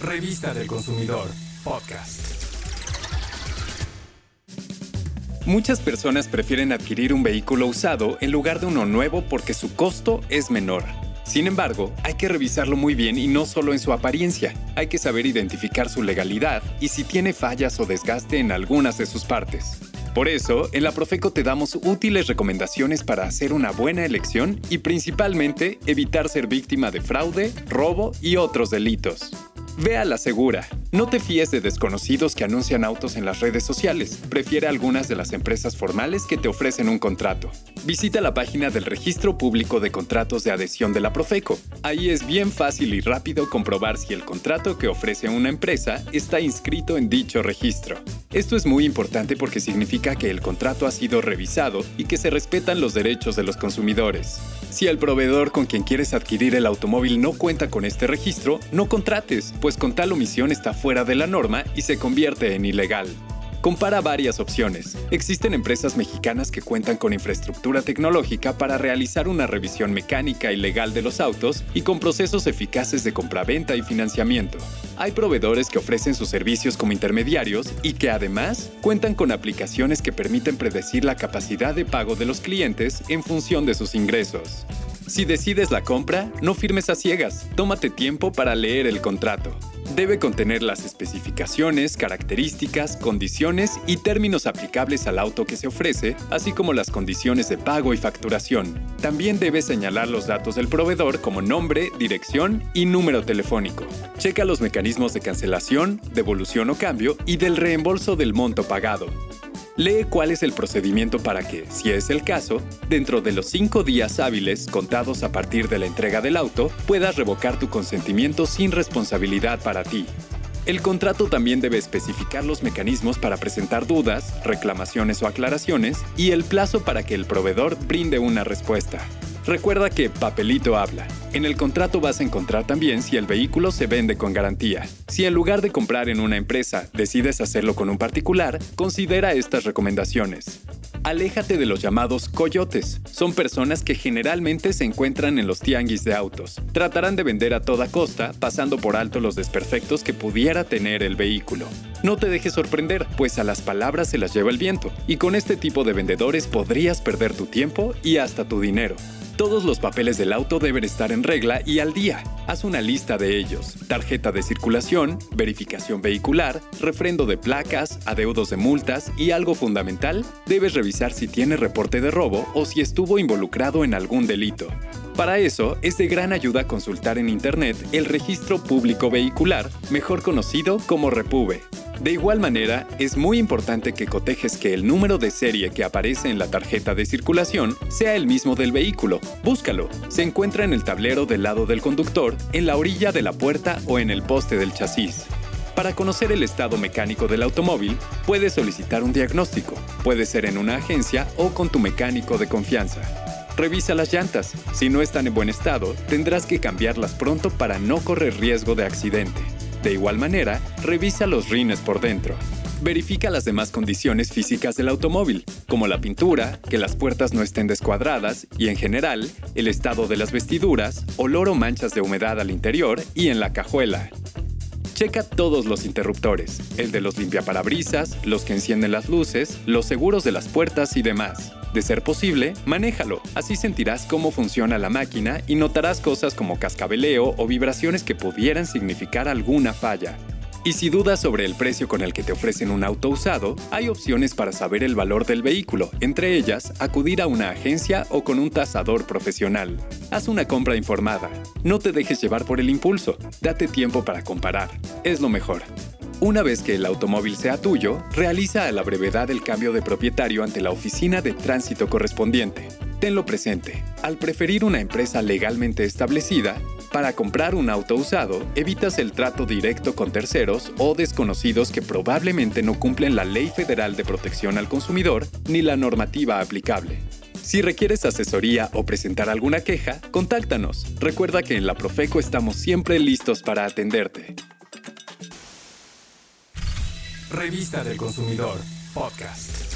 Revista del Consumidor, podcast. Muchas personas prefieren adquirir un vehículo usado en lugar de uno nuevo porque su costo es menor. Sin embargo, hay que revisarlo muy bien y no solo en su apariencia. Hay que saber identificar su legalidad y si tiene fallas o desgaste en algunas de sus partes. Por eso, en la Profeco te damos útiles recomendaciones para hacer una buena elección y principalmente evitar ser víctima de fraude, robo y otros delitos. Ve a la segura. No te fíes de desconocidos que anuncian autos en las redes sociales. Prefiere algunas de las empresas formales que te ofrecen un contrato. Visita la página del Registro Público de Contratos de Adhesión de la Profeco. Ahí es bien fácil y rápido comprobar si el contrato que ofrece una empresa está inscrito en dicho registro. Esto es muy importante porque significa que el contrato ha sido revisado y que se respetan los derechos de los consumidores. Si el proveedor con quien quieres adquirir el automóvil no cuenta con este registro, no contrates, pues con tal omisión está fuera de la norma y se convierte en ilegal. Compara varias opciones. Existen empresas mexicanas que cuentan con infraestructura tecnológica para realizar una revisión mecánica y legal de los autos y con procesos eficaces de compraventa y financiamiento. Hay proveedores que ofrecen sus servicios como intermediarios y que además cuentan con aplicaciones que permiten predecir la capacidad de pago de los clientes en función de sus ingresos. Si decides la compra, no firmes a ciegas, tómate tiempo para leer el contrato. Debe contener las especificaciones, características, condiciones y términos aplicables al auto que se ofrece, así como las condiciones de pago y facturación. También debe señalar los datos del proveedor como nombre, dirección y número telefónico. Checa los mecanismos de cancelación, devolución o cambio y del reembolso del monto pagado. Lee cuál es el procedimiento para que, si es el caso, dentro de los cinco días hábiles contados a partir de la entrega del auto, puedas revocar tu consentimiento sin responsabilidad para ti. El contrato también debe especificar los mecanismos para presentar dudas, reclamaciones o aclaraciones y el plazo para que el proveedor brinde una respuesta. Recuerda que papelito habla. En el contrato vas a encontrar también si el vehículo se vende con garantía. Si en lugar de comprar en una empresa decides hacerlo con un particular, considera estas recomendaciones. Aléjate de los llamados coyotes. Son personas que generalmente se encuentran en los tianguis de autos. Tratarán de vender a toda costa, pasando por alto los desperfectos que pudiera tener el vehículo. No te dejes sorprender, pues a las palabras se las lleva el viento, y con este tipo de vendedores podrías perder tu tiempo y hasta tu dinero. Todos los papeles del auto deben estar en regla y al día. Haz una lista de ellos. Tarjeta de circulación, verificación vehicular, refrendo de placas, adeudos de multas y algo fundamental, debes revisar si tiene reporte de robo o si estuvo involucrado en algún delito. Para eso, es de gran ayuda consultar en Internet el Registro Público Vehicular, mejor conocido como REPUBE. De igual manera, es muy importante que cotejes que el número de serie que aparece en la tarjeta de circulación sea el mismo del vehículo. Búscalo. Se encuentra en el tablero del lado del conductor, en la orilla de la puerta o en el poste del chasis. Para conocer el estado mecánico del automóvil, puedes solicitar un diagnóstico. Puede ser en una agencia o con tu mecánico de confianza. Revisa las llantas. Si no están en buen estado, tendrás que cambiarlas pronto para no correr riesgo de accidente. De igual manera, revisa los rines por dentro. Verifica las demás condiciones físicas del automóvil, como la pintura, que las puertas no estén descuadradas y en general, el estado de las vestiduras, olor o manchas de humedad al interior y en la cajuela. Checa todos los interruptores, el de los limpiaparabrisas, los que encienden las luces, los seguros de las puertas y demás. De ser posible, manéjalo, así sentirás cómo funciona la máquina y notarás cosas como cascabeleo o vibraciones que pudieran significar alguna falla. Y si dudas sobre el precio con el que te ofrecen un auto usado, hay opciones para saber el valor del vehículo, entre ellas acudir a una agencia o con un tasador profesional. Haz una compra informada. No te dejes llevar por el impulso. Date tiempo para comparar. Es lo mejor. Una vez que el automóvil sea tuyo, realiza a la brevedad el cambio de propietario ante la oficina de tránsito correspondiente. Tenlo presente. Al preferir una empresa legalmente establecida, para comprar un auto usado, evitas el trato directo con terceros o desconocidos que probablemente no cumplen la Ley Federal de Protección al Consumidor ni la normativa aplicable. Si requieres asesoría o presentar alguna queja, contáctanos. Recuerda que en la Profeco estamos siempre listos para atenderte. Revista del Consumidor, podcast.